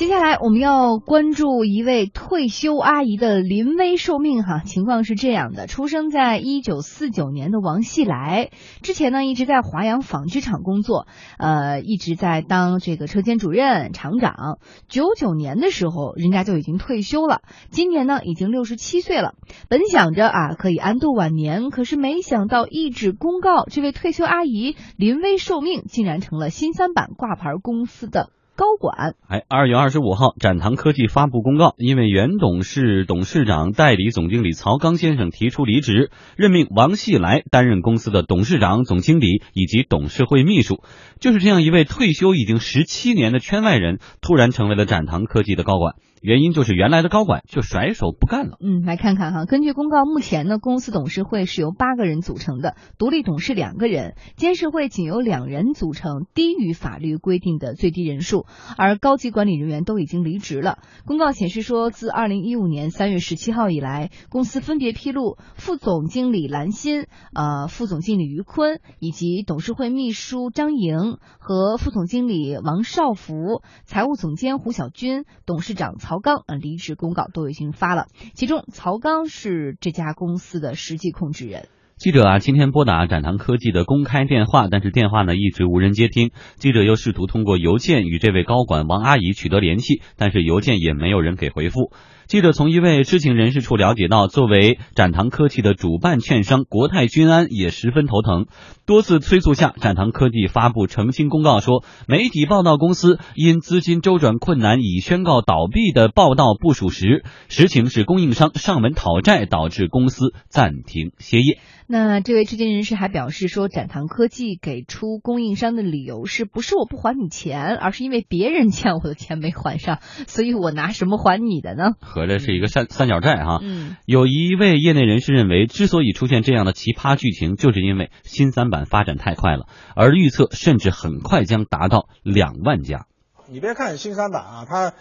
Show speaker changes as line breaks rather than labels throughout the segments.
接下来我们要关注一位退休阿姨的临危受命哈，情况是这样的：出生在一九四九年的王细来，之前呢一直在华阳纺织厂工作，呃，一直在当这个车间主任、厂长。九九年的时候，人家就已经退休了，今年呢已经六十七岁了，本想着啊可以安度晚年，可是没想到一纸公告，这位退休阿姨临危受命，竟然成了新三板挂牌公司的。高管，
哎，二月二十五号，展堂科技发布公告，因为原董事、董事长、代理总经理曹刚先生提出离职，任命王细来担任公司的董事长、总经理以及董事会秘书。就是这样一位退休已经十七年的圈外人，突然成为了展堂科技的高管。原因就是原来的高管就甩手不干了。
嗯，来看看哈，根据公告，目前呢，公司董事会是由八个人组成的，独立董事两个人，监事会仅由两人组成，低于法律规定的最低人数。而高级管理人员都已经离职了。公告显示说，自二零一五年三月十七号以来，公司分别披露副总经理兰心、呃，副总经理于坤以及董事会秘书张莹和副总经理王少福、财务总监胡小军、董事长曹。曹刚啊离职公告都已经发了，其中曹刚是这家公司的实际控制人。
记者啊，今天拨打展堂科技的公开电话，但是电话呢一直无人接听。记者又试图通过邮件与这位高管王阿姨取得联系，但是邮件也没有人给回复。记者从一位知情人士处了解到，作为展堂科技的主办券商国泰君安也十分头疼。多次催促下，展堂科技发布澄清公告说，媒体报道公司因资金周转困难已宣告倒闭的报道不属实，实情是供应商上门讨债导致公司暂停歇业。
那这位知情人士还表示说，展堂科技给出供应商的理由是不是我不还你钱，而是因为别人欠我的钱没还上，所以我拿什么还你的呢？
合着是一个三三角债哈。
嗯，
有一位业内人士认为，之所以出现这样的奇葩剧情，就是因为新三板发展太快了，而预测甚至很快将达到两万家。
你别看新三板啊，它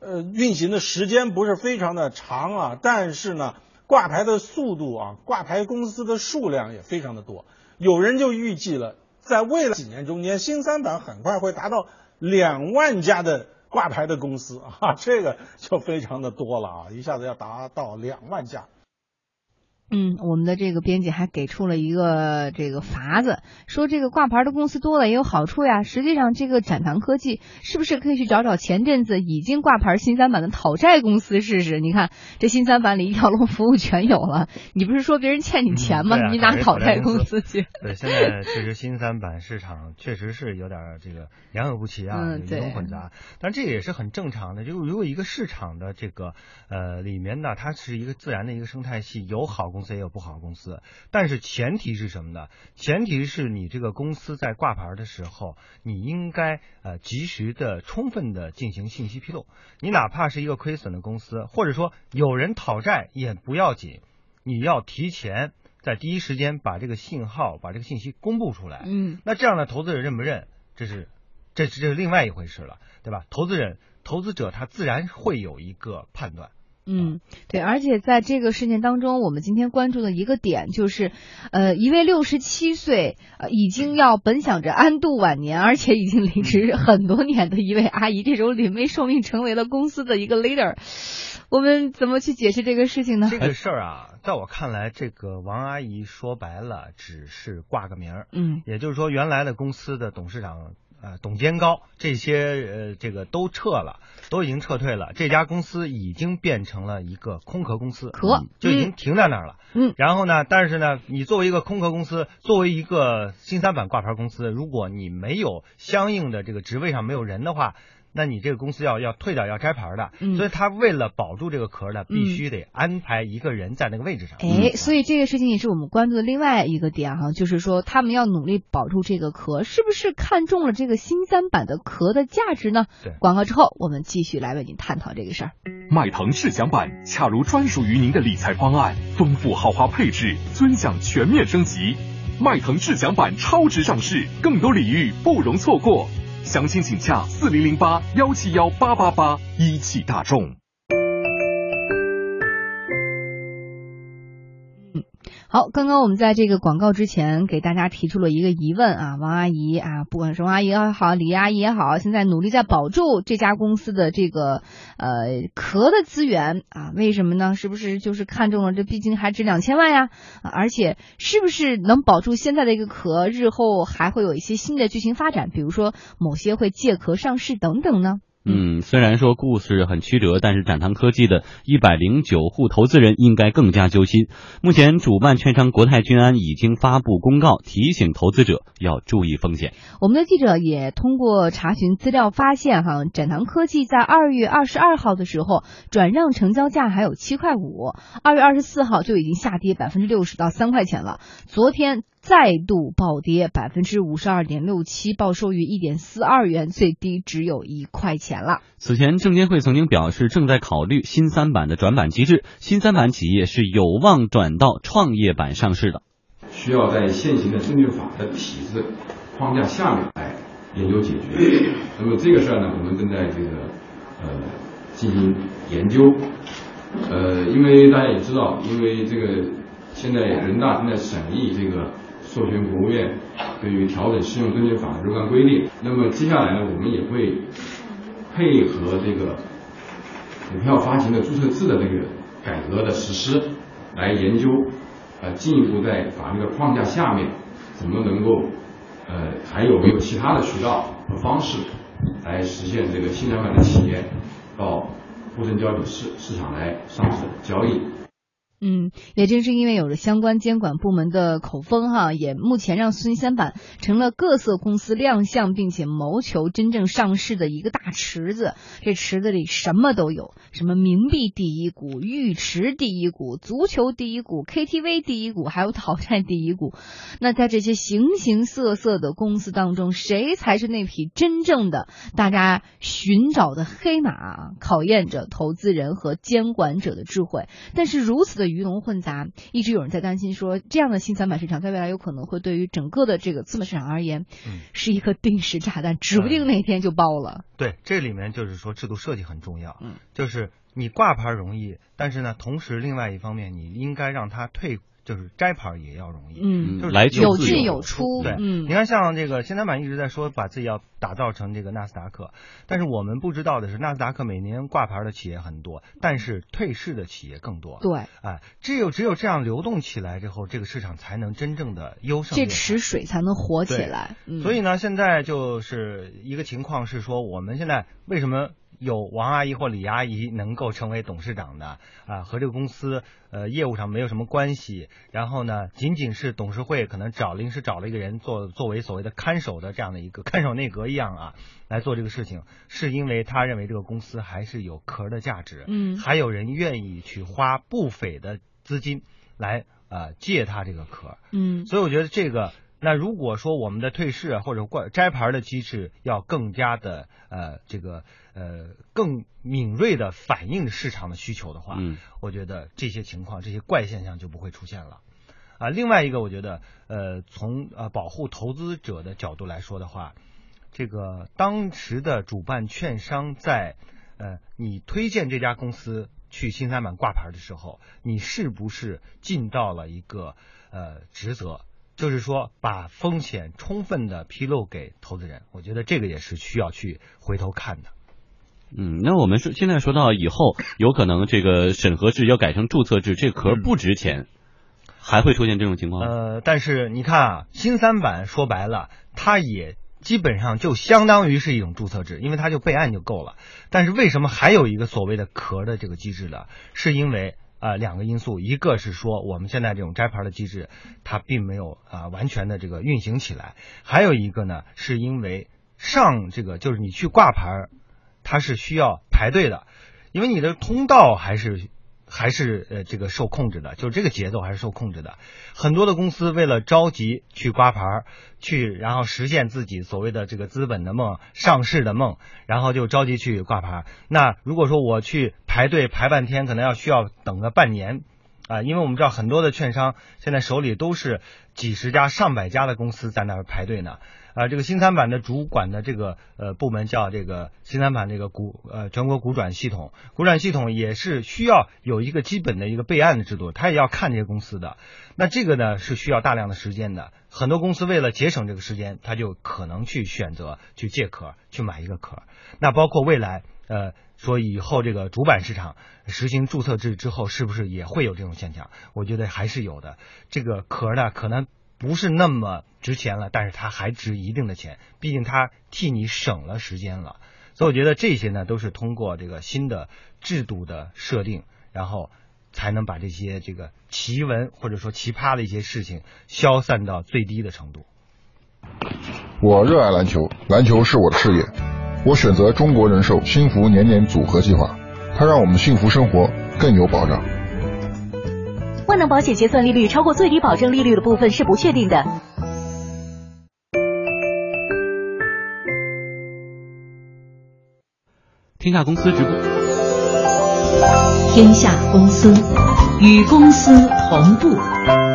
呃运行的时间不是非常的长啊，但是呢。挂牌的速度啊，挂牌公司的数量也非常的多。有人就预计了，在未来几年中间，新三板很快会达到两万家的挂牌的公司啊，这个就非常的多了啊，一下子要达到两万家。
嗯，我们的这个编辑还给出了一个这个法子，说这个挂牌的公司多了也有好处呀。实际上，这个展堂科技是不是可以去找找前阵子已经挂牌新三板的讨债公司试试？你看这新三板里一条龙服务全有了。你不是说别人欠你钱吗？你拿讨债公司去？
对，现在确实新三板市场确实是有点这个良莠不齐啊，鱼龙混杂。但这也是很正常的。就如果一个市场的这个呃里面呢，它是一个自然的一个生态系，有好。公司也有不好的公司，但是前提是什么呢？前提是你这个公司在挂牌的时候，你应该呃及时的、充分的进行信息披露。你哪怕是一个亏损的公司，或者说有人讨债也不要紧，你要提前在第一时间把这个信号、把这个信息公布出来。
嗯，
那这样的投资者认不认？这是这是这是另外一回事了，对吧？投资人、投资者他自然会有一个判断。
嗯，对，而且在这个事件当中，我们今天关注的一个点就是，呃，一位六十七岁，呃，已经要本想着安度晚年，而且已经离职很多年的一位阿姨，这种临危受命成为了公司的一个 leader，我们怎么去解释这个事情呢？
这个事儿啊，在我看来，这个王阿姨说白了只是挂个名儿，
嗯，
也就是说，原来的公司的董事长。呃，董监高这些呃，这个都撤了，都已经撤退了。这家公司已经变成了一个空壳公司，
壳
就已经停在那儿了。
嗯，
然后呢，但是呢，你作为一个空壳公司，作为一个新三板挂牌公司，如果你没有相应的这个职位上没有人的话。那你这个公司要要退掉要摘牌的，所以他为了保住这个壳呢，必须得安排一个人在那个位置上。
哎，所以这个事情也是我们关注的另外一个点哈，就是说他们要努力保住这个壳，是不是看中了这个新三板的壳的价值呢？
对，
广告之后我们继续来为您探讨这个事儿。
迈腾智享版恰如专属于您的理财方案，丰富豪华配置，尊享全面升级。迈腾智享版超值上市，更多礼遇不容错过。详情请洽四零零八幺七幺八八八一汽大众。
好，刚刚我们在这个广告之前给大家提出了一个疑问啊，王阿姨啊，不管是王阿姨也好，李阿姨也好，现在努力在保住这家公司的这个呃壳的资源啊，为什么呢？是不是就是看中了这？毕竟还值两千万呀，而且是不是能保住现在的一个壳，日后还会有一些新的剧情发展，比如说某些会借壳上市等等呢？
嗯，虽然说故事很曲折，但是展堂科技的一百零九户投资人应该更加揪心。目前，主办券商国泰君安已经发布公告，提醒投资者要注意风险。
我们的记者也通过查询资料发现，哈，展堂科技在二月二十二号的时候转让成交价还有七块五，二月二十四号就已经下跌百分之六十到三块钱了。昨天。再度暴跌百分之五十二点六七，报收于一点四二元，最低只有一块钱了。
此前，证监会曾经表示正在考虑新三板的转板机制，新三板企业是有望转到创业板上市的。
需要在现行的证券法的体制框架下面来研究解决。那么这个事儿呢，我们正在这个呃进行研究。呃，因为大家也知道，因为这个现在人大正在审议这个。授权国务院对于调整适用证券法的若干规定，那么接下来呢，我们也会配合这个股票发行的注册制的这个改革的实施，来研究，呃，进一步在法律的框架下面，怎么能够，呃，还有没有其他的渠道和方式，来实现这个新三板的企业到沪深交易市市场来上市交易。
嗯，也正是因为有了相关监管部门的口风哈，也目前让新三板成了各色公司亮相并且谋求真正上市的一个大池子。这池子里什么都有，什么冥币第一股、浴池第一股、足球第一股、KTV 第一股，还有讨债第一股。那在这些形形色色的公司当中，谁才是那匹真正的大家寻找的黑马？考验着投资人和监管者的智慧。但是如此的。鱼龙混杂，一直有人在担心说，这样的新三板市场在未来有可能会对于整个的这个资本市场而言，是一颗定时炸弹，指不定哪天就爆了。
对，这里面就是说制度设计很重要，嗯，就是你挂牌容易，但是呢，同时另外一方面，你应该让它退。就是摘牌也要容易，
嗯，
就是来
有进有出，
对，
嗯，
你看像这个新三板一直在说把自己要打造成这个纳斯达克，但是我们不知道的是，纳斯达克每年挂牌的企业很多，但是退市的企业更多，
对，
哎，只有只有这样流动起来之后，这个市场才能真正的优胜，
这池水才能活起来。
所以呢，现在就是一个情况是说，我们现在为什么？有王阿姨或李阿姨能够成为董事长的啊，和这个公司呃业务上没有什么关系。然后呢，仅仅是董事会可能找临时找了一个人做作为所谓的看守的这样的一个看守内阁一样啊来做这个事情，是因为他认为这个公司还是有壳的价值，
嗯，
还有人愿意去花不菲的资金来呃借他这个壳，
嗯，
所以我觉得这个。那如果说我们的退市或者挂摘牌的机制要更加的呃这个呃更敏锐的反映市场的需求的话，
嗯，
我觉得这些情况这些怪现象就不会出现了。啊，另外一个我觉得呃从呃保护投资者的角度来说的话，这个当时的主办券商在呃你推荐这家公司去新三板挂牌的时候，你是不是尽到了一个呃职责？就是说，把风险充分的披露给投资人，我觉得这个也是需要去回头看的。
嗯，那我们说现在说到以后有可能这个审核制要改成注册制，这壳不值钱，还会出现这种情况？
呃，但是你看啊，新三板说白了，它也基本上就相当于是一种注册制，因为它就备案就够了。但是为什么还有一个所谓的壳的这个机制呢？是因为。啊，两个因素，一个是说我们现在这种摘牌的机制，它并没有啊完全的这个运行起来；还有一个呢，是因为上这个就是你去挂牌，它是需要排队的，因为你的通道还是。还是呃这个受控制的，就是这个节奏还是受控制的。很多的公司为了着急去刮牌儿，去然后实现自己所谓的这个资本的梦、上市的梦，然后就着急去挂牌。那如果说我去排队排半天，可能要需要等个半年啊，因为我们知道很多的券商现在手里都是几十家、上百家的公司在那儿排队呢。啊，这个新三板的主管的这个呃部门叫这个新三板这个股呃全国股转系统，股转系统也是需要有一个基本的一个备案的制度，他也要看这些公司的。那这个呢是需要大量的时间的，很多公司为了节省这个时间，他就可能去选择去借壳，去买一个壳。那包括未来呃说以后这个主板市场实行注册制之后，是不是也会有这种现象？我觉得还是有的。这个壳呢可能。不是那么值钱了，但是它还值一定的钱，毕竟它替你省了时间了。所以我觉得这些呢，都是通过这个新的制度的设定，然后才能把这些这个奇闻或者说奇葩的一些事情消散到最低的程度。
我热爱篮球，篮球是我的事业。我选择中国人寿幸福年年组合计划，它让我们幸福生活更有保障。
万能保险结算利率超过最低保证利率的部分是不确定的。
天下公司直播。
天下公司与公司同步。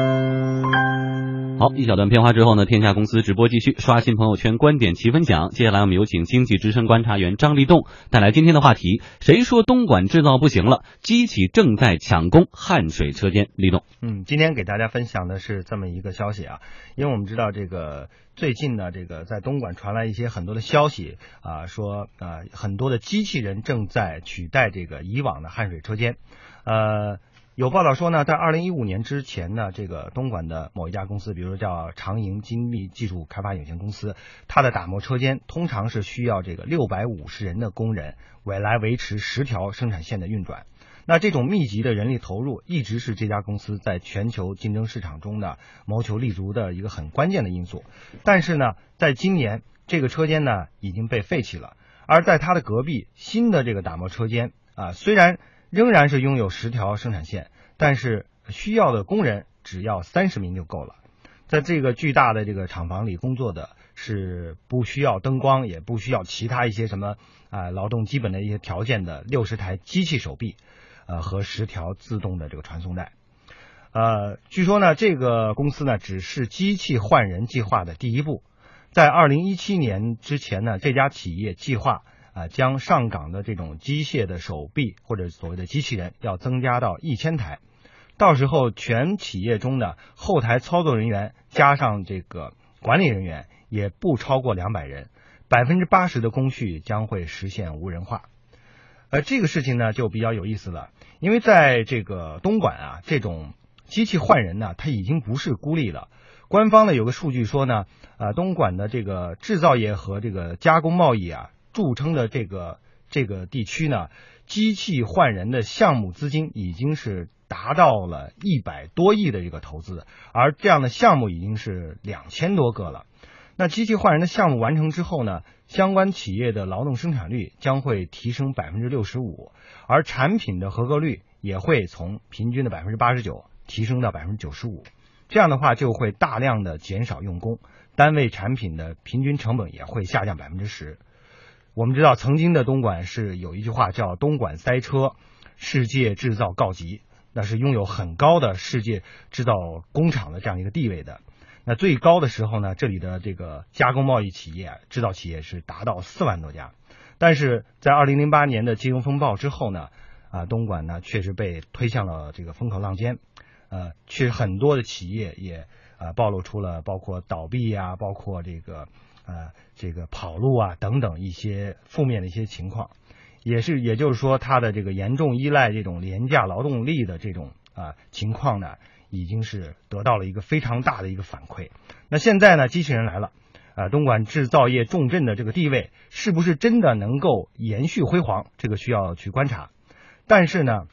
好，一小段片花之后呢，天下公司直播继续刷新朋友圈观点齐分享。接下来我们有请经济之声观察员张立栋带来今天的话题：谁说东莞制造不行了？机器正在抢攻汉水车间。立栋，
嗯，今天给大家分享的是这么一个消息啊，因为我们知道这个最近呢，这个在东莞传来一些很多的消息啊，说啊很多的机器人正在取代这个以往的汉水车间，呃。有报道说呢，在二零一五年之前呢，这个东莞的某一家公司，比如说叫长盈精密技术开发有限公司，它的打磨车间通常是需要这个六百五十人的工人，为来维持十条生产线的运转。那这种密集的人力投入，一直是这家公司在全球竞争市场中的谋求立足的一个很关键的因素。但是呢，在今年这个车间呢已经被废弃了，而在它的隔壁新的这个打磨车间啊，虽然。仍然是拥有十条生产线，但是需要的工人只要三十名就够了。在这个巨大的这个厂房里工作的是不需要灯光，也不需要其他一些什么啊劳动基本的一些条件的六十台机器手臂，呃和十条自动的这个传送带。呃，据说呢，这个公司呢只是机器换人计划的第一步，在二零一七年之前呢，这家企业计划。啊，将上岗的这种机械的手臂或者所谓的机器人要增加到一千台，到时候全企业中的后台操作人员加上这个管理人员也不超过两百人，百分之八十的工序将会实现无人化。呃，这个事情呢就比较有意思了，因为在这个东莞啊，这种机器换人呢，它已经不是孤立了。官方呢有个数据说呢，啊，东莞的这个制造业和这个加工贸易啊。著称的这个这个地区呢，机器换人的项目资金已经是达到了一百多亿的一个投资，而这样的项目已经是两千多个了。那机器换人的项目完成之后呢，相关企业的劳动生产率将会提升百分之六十五，而产品的合格率也会从平均的百分之八十九提升到百分之九十五。这样的话就会大量的减少用工，单位产品的平均成本也会下降百分之十。我们知道，曾经的东莞是有一句话叫“东莞塞车，世界制造告急”，那是拥有很高的世界制造工厂的这样一个地位的。那最高的时候呢，这里的这个加工贸易企业、制造企业是达到四万多家。但是在二零零八年的金融风暴之后呢，啊，东莞呢确实被推向了这个风口浪尖，呃，确实很多的企业也啊暴露出了包括倒闭呀，包括这个。呃，这个跑路啊等等一些负面的一些情况，也是也就是说，它的这个严重依赖这种廉价劳动力的这种啊情况呢，已经是得到了一个非常大的一个反馈。那现在呢，机器人来了，啊，东莞制造业重镇的这个地位是不是真的能够延续辉煌？这个需要去观察。但是呢，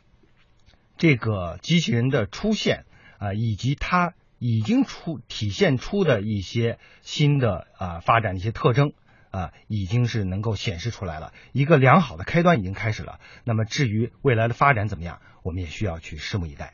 这个机器人的出现啊，以及它。已经出体现出的一些新的啊发展的一些特征啊，已经是能够显示出来了，一个良好的开端已经开始了。那么至于未来的发展怎么样，我们也需要去拭目以待。